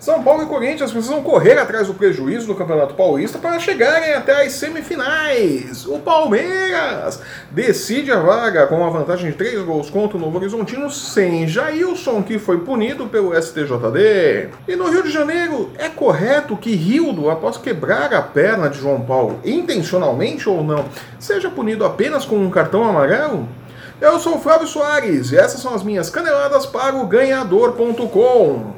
São Paulo e Corinthians precisam correr atrás do prejuízo do Campeonato Paulista para chegarem até as semifinais. O Palmeiras decide a vaga com uma vantagem de 3 gols contra o Novo Horizontino sem Jailson, que foi punido pelo STJD. E no Rio de Janeiro, é correto que Rildo, após quebrar a perna de João Paulo, intencionalmente ou não, seja punido apenas com um cartão amarelo? Eu sou o Flávio Soares e essas são as minhas caneladas para o ganhador.com.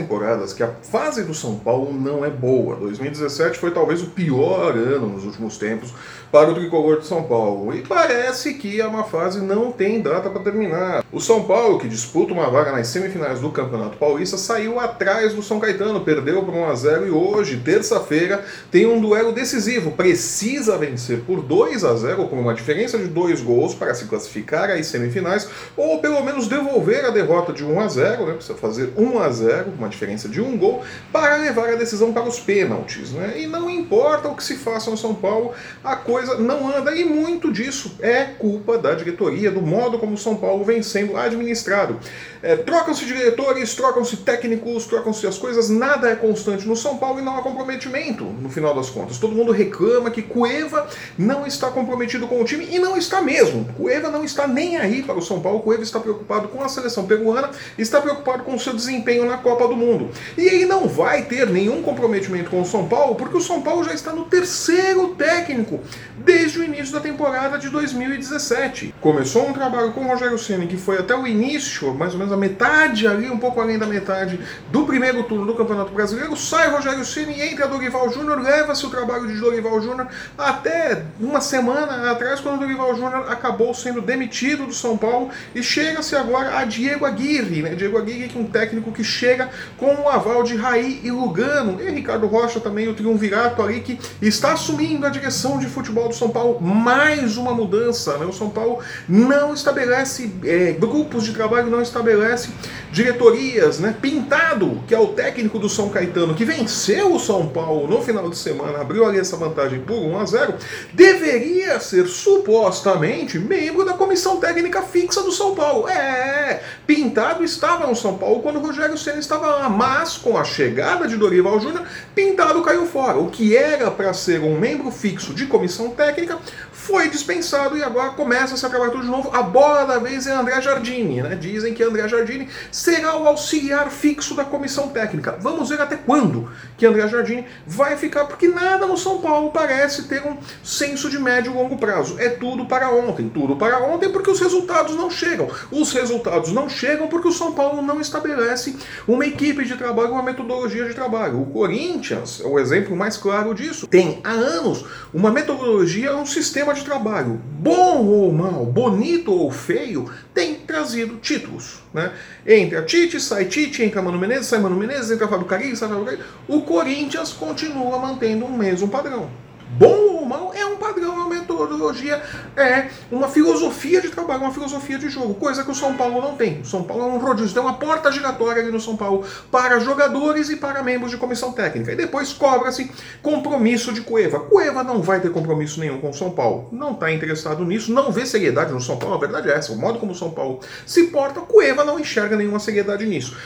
temporadas que a fase do São Paulo não é boa. 2017 foi talvez o pior ano nos últimos tempos para o tricolor de São Paulo. E parece que é uma fase não tem data para terminar. O São Paulo, que disputa uma vaga nas semifinais do Campeonato Paulista, saiu atrás do São Caetano, perdeu por 1 a 0 e hoje, terça-feira, tem um duelo decisivo. Precisa vencer por 2 a 0 com uma diferença de dois gols para se classificar às semifinais ou pelo menos devolver a derrota de 1 a 0, né? Precisa fazer 1 a 0, uma diferença de um gol, para levar a decisão para os pênaltis, né? E não importa o que se faça no São Paulo, a coisa não anda e muito disso é culpa da diretoria, do modo como o São Paulo vem sendo administrado. É, trocam-se diretores, trocam-se técnicos, trocam-se as coisas, nada é constante no São Paulo e não há comprometimento, no final das contas. Todo mundo reclama que Cueva não está comprometido com o time e não está mesmo. Cueva não está nem aí para o São Paulo, Cueva está preocupado com a seleção peruana, está preocupado com o seu desempenho na Copa do Mundo. E ele não vai ter nenhum comprometimento com o São Paulo, porque o São Paulo já está no terceiro técnico desde o início da temporada de 2017. Começou um trabalho com o Rogério Ceni que foi até o início, mais ou menos a metade ali, um pouco além da metade do primeiro turno do Campeonato Brasileiro. Sai Rogério Ceni, entra Dorival Júnior, leva-se o trabalho de Dorival Júnior até uma semana atrás, quando Dorival Júnior acabou sendo demitido do São Paulo e chega-se agora a Diego Aguirre, né? Diego Aguirre que é um técnico que chega com o aval de Raí e Lugano e Ricardo Rocha também o triunvirato ali que está assumindo a direção de futebol do São Paulo mais uma mudança. Né? O São Paulo não estabelece é, grupos de trabalho, não estabelece diretorias. Né? Pintado, que é o técnico do São Caetano, que venceu o São Paulo no final de semana, abriu ali essa vantagem por 1 a 0, deveria ser supostamente membro da comissão técnica fixa do São Paulo. É, Pintado estava no São Paulo quando o Rogério Senna estava lá, mas com a chegada de Dorival Júnior, Pintado caiu fora. O que era para ser um membro fixo de comissão técnica foi dispensado e agora começa a se acabar tudo de novo. A bola da vez é André Jardini, né? Dizem que André Jardini será o auxiliar fixo da comissão técnica. Vamos ver até quando que André Jardini vai ficar, porque nada no São Paulo parece ter um senso de médio e longo prazo. É tudo para ontem, tudo para ontem, porque os resultados não chegam. Os resultados não chegam porque o São Paulo não estabelece uma equipe de trabalho, uma metodologia de trabalho. O Corinthians é o exemplo mais claro disso. Tem há anos uma metodologia, um sistema de trabalho, bom ou mal, bonito ou feio, tem trazido títulos. Né? Entra Tite, sai Tite, entra Mano Menezes, sai Mano Menezes, entra Fábio Carilho, sai Fábio Carilho. O Corinthians continua mantendo o mesmo padrão. Bom ou é um padrão, é uma metodologia, é uma filosofia de trabalho, uma filosofia de jogo, coisa que o São Paulo não tem. O São Paulo é um rodízio, tem uma porta giratória ali no São Paulo para jogadores e para membros de comissão técnica. E depois cobra-se compromisso de Cueva. Cueva não vai ter compromisso nenhum com o São Paulo. Não está interessado nisso, não vê seriedade no São Paulo. A verdade é essa. O modo como o São Paulo se porta, Cueva não enxerga nenhuma seriedade nisso.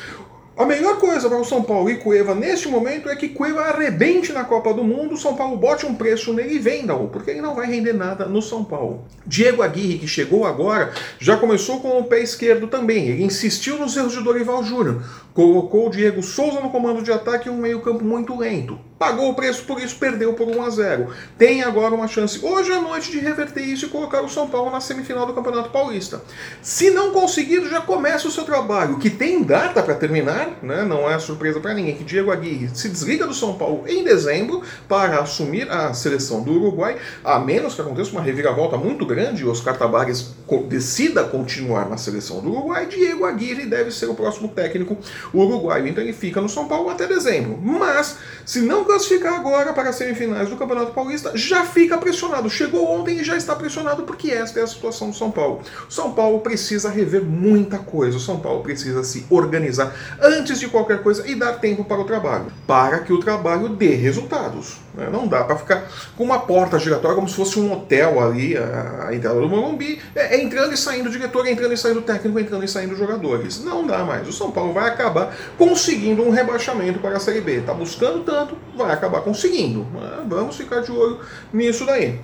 A melhor coisa para o São Paulo e Cueva neste momento é que Cueva arrebente na Copa do Mundo, o São Paulo bote um preço nele e venda-o, porque ele não vai render nada no São Paulo. Diego Aguirre, que chegou agora, já começou com o pé esquerdo também. Ele insistiu nos erros de Dorival Júnior, colocou o Diego Souza no comando de ataque e um meio-campo muito lento pagou o preço por isso, perdeu por 1 a 0. Tem agora uma chance hoje à noite de reverter isso e colocar o São Paulo na semifinal do Campeonato Paulista. Se não conseguir, já começa o seu trabalho, que tem data para terminar, né? não é surpresa para ninguém que Diego Aguirre se desliga do São Paulo em dezembro para assumir a seleção do Uruguai, a menos que aconteça uma reviravolta muito grande e Oscar Tabares decida continuar na seleção do Uruguai, Diego Aguirre deve ser o próximo técnico uruguaio. Então ele fica no São Paulo até dezembro. Mas, se não classificar agora para as semifinais do Campeonato Paulista, já fica pressionado. Chegou ontem e já está pressionado porque esta é a situação do São Paulo. O São Paulo precisa rever muita coisa. O São Paulo precisa se organizar antes de qualquer coisa e dar tempo para o trabalho, para que o trabalho dê resultados. Né? Não dá para ficar com uma porta giratória como se fosse um hotel ali, a, a entrada do Morumbi, é, é entrando e saindo diretor, entrando e saindo técnico, entrando e saindo jogadores. Não dá mais. O São Paulo vai acabar conseguindo um rebaixamento para a Série B. Está buscando tanto, vai acabar conseguindo. Vamos ficar de olho nisso daí.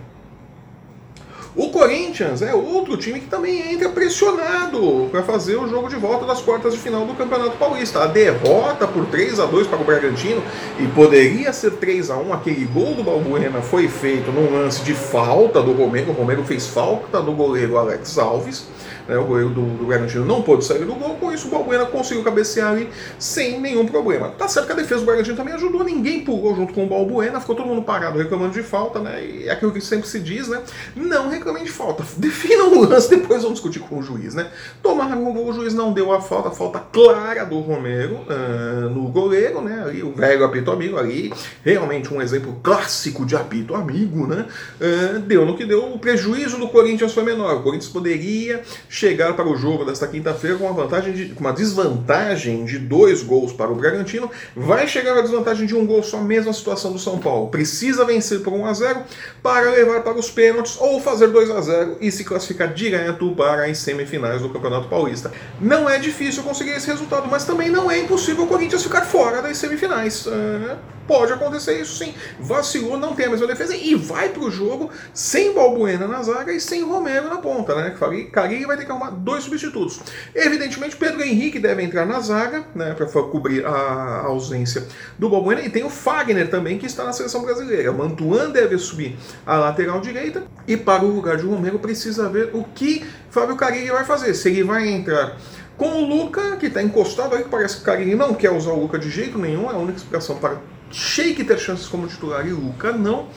O Corinthians é outro time que também entra pressionado para fazer o jogo de volta das quartas de final do Campeonato Paulista. A derrota por 3 a 2 para o Bragantino e poderia ser 3 a 1 aquele gol do Balbuena foi feito num lance de falta do Romero. O Romero fez falta do goleiro Alex Alves. Né, o goleiro do, do Bragantino não pôde sair do gol, com isso o Balbuena conseguiu cabecear ali sem nenhum problema. Tá certo que a defesa do Bragantino também ajudou, ninguém pulou junto com o Balbuena, ficou todo mundo parado reclamando de falta, né? E é aquilo que sempre se diz, né? Não reclamem de falta, definam o lance, depois vamos discutir com o juiz, né? Tomaram o gol, o juiz não deu a falta, falta clara do Romero uh, no goleiro, né? Ali, o velho apito amigo ali, realmente um exemplo clássico de apito amigo, né? Uh, deu no que deu, o prejuízo do Corinthians foi menor, o Corinthians poderia chegar para o jogo desta quinta-feira com uma vantagem de, uma desvantagem de dois gols para o Bragantino, vai chegar a desvantagem de um gol só, mesma situação do São Paulo. Precisa vencer por 1 a 0 para levar para os pênaltis ou fazer 2 a 0 e se classificar direto para as semifinais do Campeonato Paulista. Não é difícil conseguir esse resultado, mas também não é impossível o Corinthians ficar fora das semifinais. É, pode acontecer isso sim. Vacilou, não tem a mesma defesa e vai para o jogo sem Balbuena na zaga e sem Romero na ponta, né? Carilli vai ter que arrumar dois substitutos. Evidentemente, Pedro Henrique deve entrar na zaga, né, para cobrir a ausência do Balbuena, e tem o Fagner também, que está na seleção brasileira. Mantuan deve subir a lateral direita, e para o lugar de Romero precisa ver o que Fábio Carilli vai fazer. Se ele vai entrar com o Luca, que está encostado aí, que parece que o Carilli não quer usar o Luca de jeito nenhum, é a única explicação para Sheik ter chances como titular e Luca não.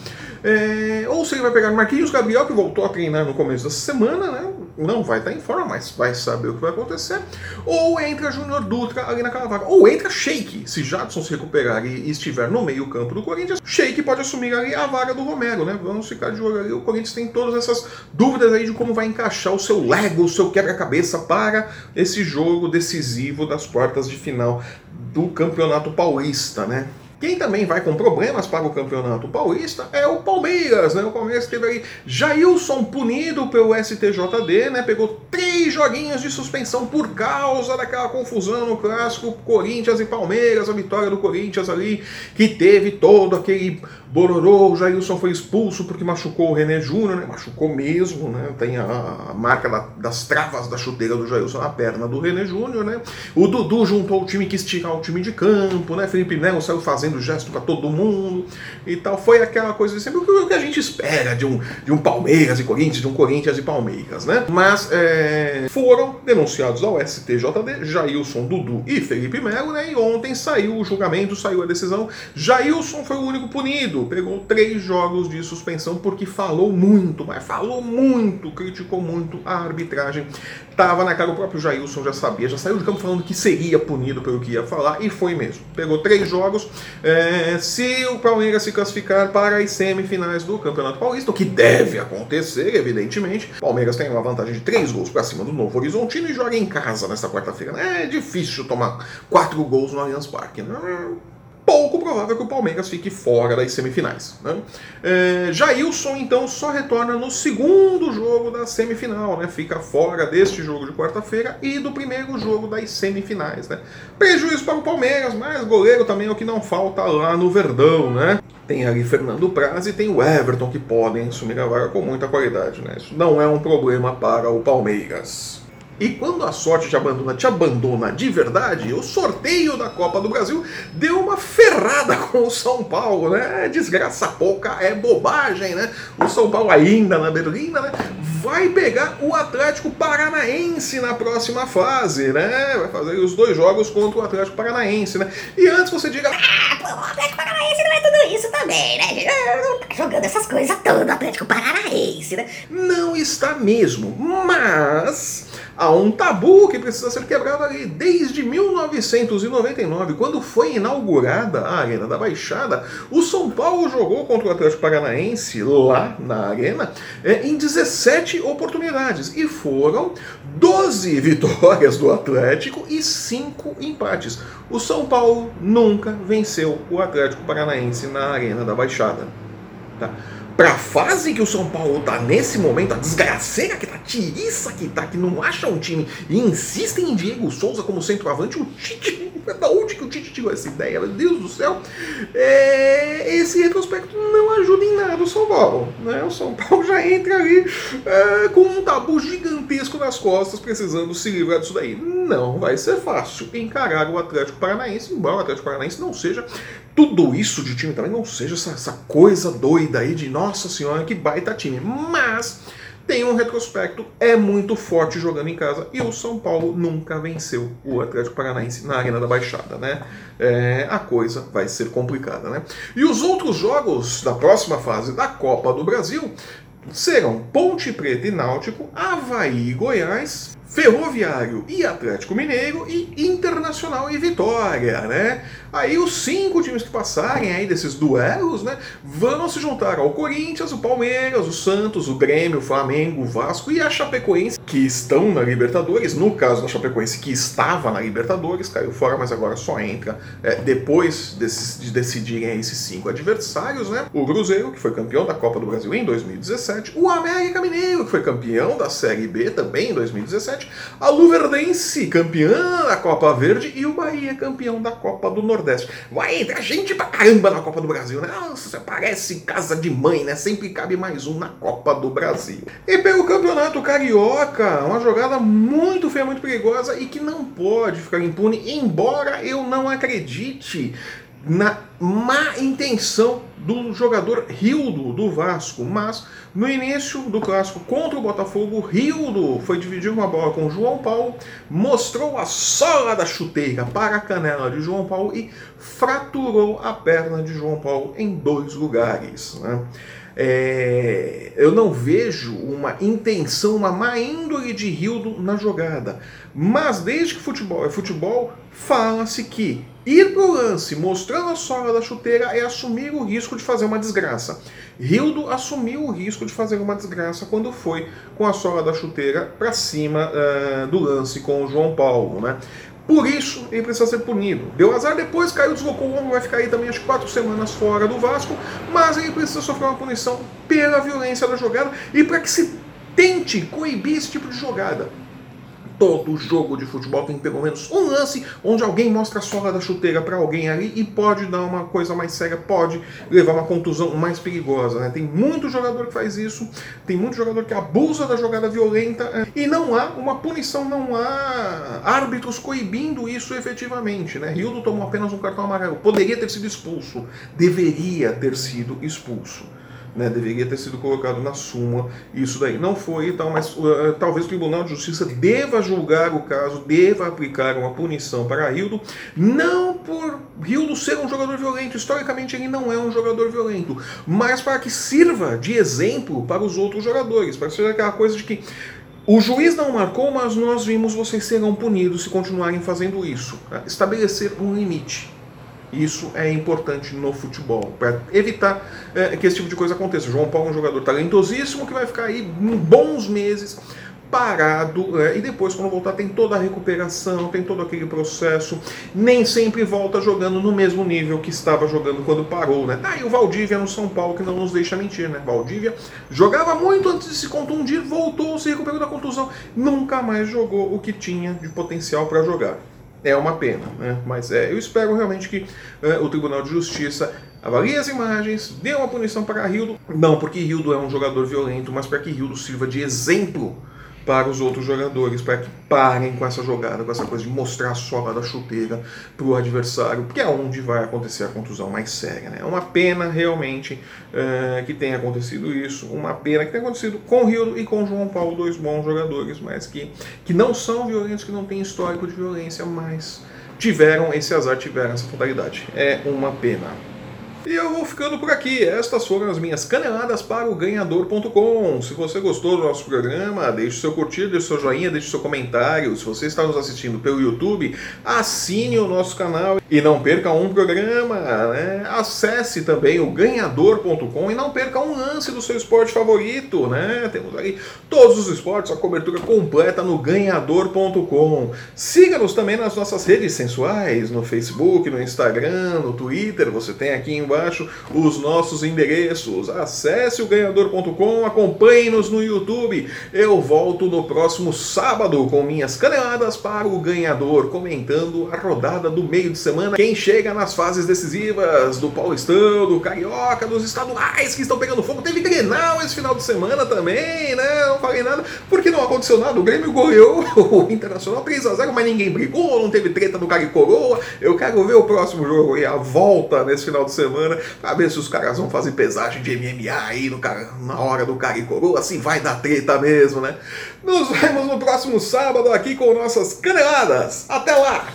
É, ou se ele vai pegar Marquinhos Gabriel, que voltou a treinar no começo da semana, né? Não vai estar em forma, mas vai saber o que vai acontecer. Ou entra Júnior Dutra ali naquela vaga. Ou entra Sheik, se Jadson se recuperar e estiver no meio-campo do Corinthians. Sheik pode assumir ali a vaga do Romero, né? Vamos ficar de olho ali. O Corinthians tem todas essas dúvidas aí de como vai encaixar o seu Lego, o seu quebra-cabeça para esse jogo decisivo das quartas de final do Campeonato Paulista, né? Quem também vai com problemas para o Campeonato Paulista é o Palmeiras, né? O Palmeiras teve aí Jailson punido pelo STJD, né? Pegou três joguinhos de suspensão por causa daquela confusão no clássico Corinthians e Palmeiras, a vitória do Corinthians ali, que teve todo aquele bororô, o Jailson foi expulso porque machucou o René Júnior, né? Machucou mesmo, né? Tem a, marca da, das travas da chuteira do Jailson na perna do René Júnior, né? O Dudu juntou o time, quis tirar o time de campo, né? Felipe Melo saiu fazendo gesto para todo mundo e tal. Foi aquela coisa sempre o que a gente espera de um, de um Palmeiras e Corinthians, de um Corinthians e Palmeiras, né? Mas é, foram denunciados ao STJD, Jailson, Dudu e Felipe Melo, né? E ontem saiu o julgamento, saiu a decisão. Jailson foi o único punido pegou três jogos de suspensão porque falou muito, mas falou muito, criticou muito a arbitragem. Tava na cara, o próprio Jailson já sabia, já saiu de campo falando que seria punido pelo que ia falar, e foi mesmo. Pegou três jogos. É, se o Palmeiras se classificar para as semifinais do Campeonato Paulista, o que deve acontecer, evidentemente, Palmeiras tem uma vantagem de três gols para cima do Novo Horizontino e joga em casa nesta quarta-feira. É difícil tomar quatro gols no Allianz Parque, né? Pouco provável que o Palmeiras fique fora das semifinais. Né? É, Jailson, então, só retorna no segundo jogo da semifinal, né? fica fora deste jogo de quarta-feira e do primeiro jogo das semifinais. Né? Prejuízo para o Palmeiras, mas goleiro também é o que não falta lá no Verdão. Né? Tem ali Fernando Praz e tem o Everton que podem assumir a vaga com muita qualidade. Né? Isso não é um problema para o Palmeiras. E quando a sorte te abandona, te abandona de verdade, o sorteio da Copa do Brasil deu uma ferrada com o São Paulo, né? Desgraça pouca é bobagem, né? O São Paulo ainda na Berlina, né? Vai pegar o Atlético Paranaense na próxima fase, né? Vai fazer os dois jogos contra o Atlético Paranaense, né? E antes você diga, ah, pô, o Atlético Paranaense não é tudo isso também, né? Não tá jogando essas coisas todas, o Atlético Paranaense, né? Não está mesmo, mas Há um tabu que precisa ser quebrado ali. Desde 1999, quando foi inaugurada a Arena da Baixada, o São Paulo jogou contra o Atlético Paranaense lá na Arena é, em 17 oportunidades. E foram 12 vitórias do Atlético e 5 empates. O São Paulo nunca venceu o Atlético Paranaense na Arena da Baixada. Tá? Para a fase que o São Paulo tá nesse momento, a desgraceira que tá, a tiriça que tá, que não acha um time e insistem em Diego Souza como centroavante, o Tite, da onde que o Tite tirou essa ideia? Meu Deus do céu! É, esse retrospecto não ajuda em nada o São Paulo. Né? O São Paulo já entra ali é, com um tabu gigantesco nas costas, precisando se livrar disso daí. Não vai ser fácil encarar o Atlético Paranaense, embora o Atlético Paranaense não seja tudo isso de time também, não seja essa, essa coisa doida aí de nossa senhora, que baita time. Mas tem um retrospecto, é muito forte jogando em casa e o São Paulo nunca venceu o Atlético Paranaense na Arena da Baixada, né? É, a coisa vai ser complicada, né? E os outros jogos da próxima fase da Copa do Brasil serão Ponte Preta e Náutico, Havaí e Goiás, Ferroviário e Atlético Mineiro e Internacional e Vitória, né? Aí os cinco times que passarem aí desses duelos, né, vão se juntar ao Corinthians, o Palmeiras, o Santos, o Grêmio, o Flamengo, o Vasco e a Chapecoense, que estão na Libertadores. No caso da Chapecoense, que estava na Libertadores, caiu fora, mas agora só entra é, depois de decidirem esses cinco adversários, né? O Cruzeiro, que foi campeão da Copa do Brasil em 2017, o América Mineiro, que foi campeão da Série B também em 2017, a Luverdense, campeã da Copa Verde, e o Bahia, campeão da Copa do Nordeste. Nordeste. Vai entrar gente pra caramba na Copa do Brasil, né? Nossa, parece casa de mãe, né? Sempre cabe mais um na Copa do Brasil. E pelo Campeonato Carioca, uma jogada muito feia, muito perigosa e que não pode ficar impune, embora eu não acredite na má intenção do jogador Rildo do Vasco, mas no início do clássico contra o Botafogo, Rildo foi dividir uma bola com João Paulo, mostrou a sola da chuteira para a canela de João Paulo e fraturou a perna de João Paulo em dois lugares. Né? É, eu não vejo uma intenção, uma má índole de Rildo na jogada. Mas desde que futebol é futebol, fala-se que ir pro lance mostrando a sola da chuteira é assumir o risco de fazer uma desgraça. Rildo assumiu o risco de fazer uma desgraça quando foi com a sola da chuteira para cima uh, do lance com o João Paulo, né? Por isso, ele precisa ser punido. Deu azar depois, caiu, deslocou o ombro, vai ficar aí também as quatro semanas fora do Vasco, mas ele precisa sofrer uma punição pela violência da jogada e para que se tente coibir esse tipo de jogada todo jogo de futebol tem pelo menos um lance onde alguém mostra a sola da chuteira para alguém ali e pode dar uma coisa mais séria, pode levar uma contusão mais perigosa. Né? Tem muito jogador que faz isso, tem muito jogador que abusa da jogada violenta é, e não há uma punição, não há árbitros coibindo isso efetivamente. Né? Rildo tomou apenas um cartão amarelo, poderia ter sido expulso, deveria ter sido expulso né, deveria ter sido colocado na súmula isso daí. Não foi e tal, mas uh, talvez o Tribunal de Justiça deva julgar o caso, deva aplicar uma punição para Rildo, não por Rildo ser um jogador violento, historicamente ele não é um jogador violento, mas para que sirva de exemplo para os outros jogadores, para que seja aquela coisa de que o juiz não marcou, mas nós vimos vocês serão punidos se continuarem fazendo isso. Estabelecer um limite. Isso é importante no futebol, para evitar é, que esse tipo de coisa aconteça. João Paulo é um jogador talentosíssimo que vai ficar aí bons meses parado é, e depois quando voltar tem toda a recuperação, tem todo aquele processo, nem sempre volta jogando no mesmo nível que estava jogando quando parou, né? E o Valdívia no São Paulo que não nos deixa mentir, né? Valdívia jogava muito antes de se contundir, voltou, se recuperou da contusão, nunca mais jogou o que tinha de potencial para jogar é uma pena, né? Mas é, eu espero realmente que é, o Tribunal de Justiça avalie as imagens, dê uma punição para Rildo, não porque Rildo é um jogador violento, mas para que Rildo sirva de exemplo para os outros jogadores, para que parem com essa jogada, com essa coisa de mostrar a sola da chuteira para o adversário, porque é onde vai acontecer a contusão mais séria. Né? É uma pena realmente uh, que tenha acontecido isso, uma pena que tenha acontecido com o Rio e com o João Paulo, dois bons jogadores, mas que, que não são violentos, que não têm histórico de violência, mas tiveram esse azar, tiveram essa fatalidade. É uma pena. E eu vou ficando por aqui. Estas foram as minhas caneladas para o ganhador.com. Se você gostou do nosso programa, deixe seu curtir, deixe seu joinha, deixe seu comentário. Se você está nos assistindo pelo YouTube, assine o nosso canal e não perca um programa. Né? Acesse também o ganhador.com e não perca um lance do seu esporte favorito. Né? Temos aí todos os esportes, a cobertura completa no ganhador.com. Siga-nos também nas nossas redes sensuais, no Facebook, no Instagram, no Twitter. Você tem aqui embaixo embaixo os nossos endereços. Acesse o ganhador.com, acompanhe-nos no YouTube. Eu volto no próximo sábado com minhas caneladas para o ganhador, comentando a rodada do meio de semana. Quem chega nas fases decisivas do Paulistão, do Carioca, dos estaduais que estão pegando fogo. Teve Grenal esse final de semana também, né? Não falei nada, porque não aconteceu nada. O Grêmio goleou o Internacional 3x0, mas ninguém brigou, não teve treta no Cari Coroa. Eu quero ver o próximo jogo e a volta nesse final de semana semana pra ver se os caras vão fazer pesagem de MMA aí no, na hora do cara e coroa, assim vai dar treta mesmo, né? Nos vemos no próximo sábado aqui com nossas caneladas. Até lá!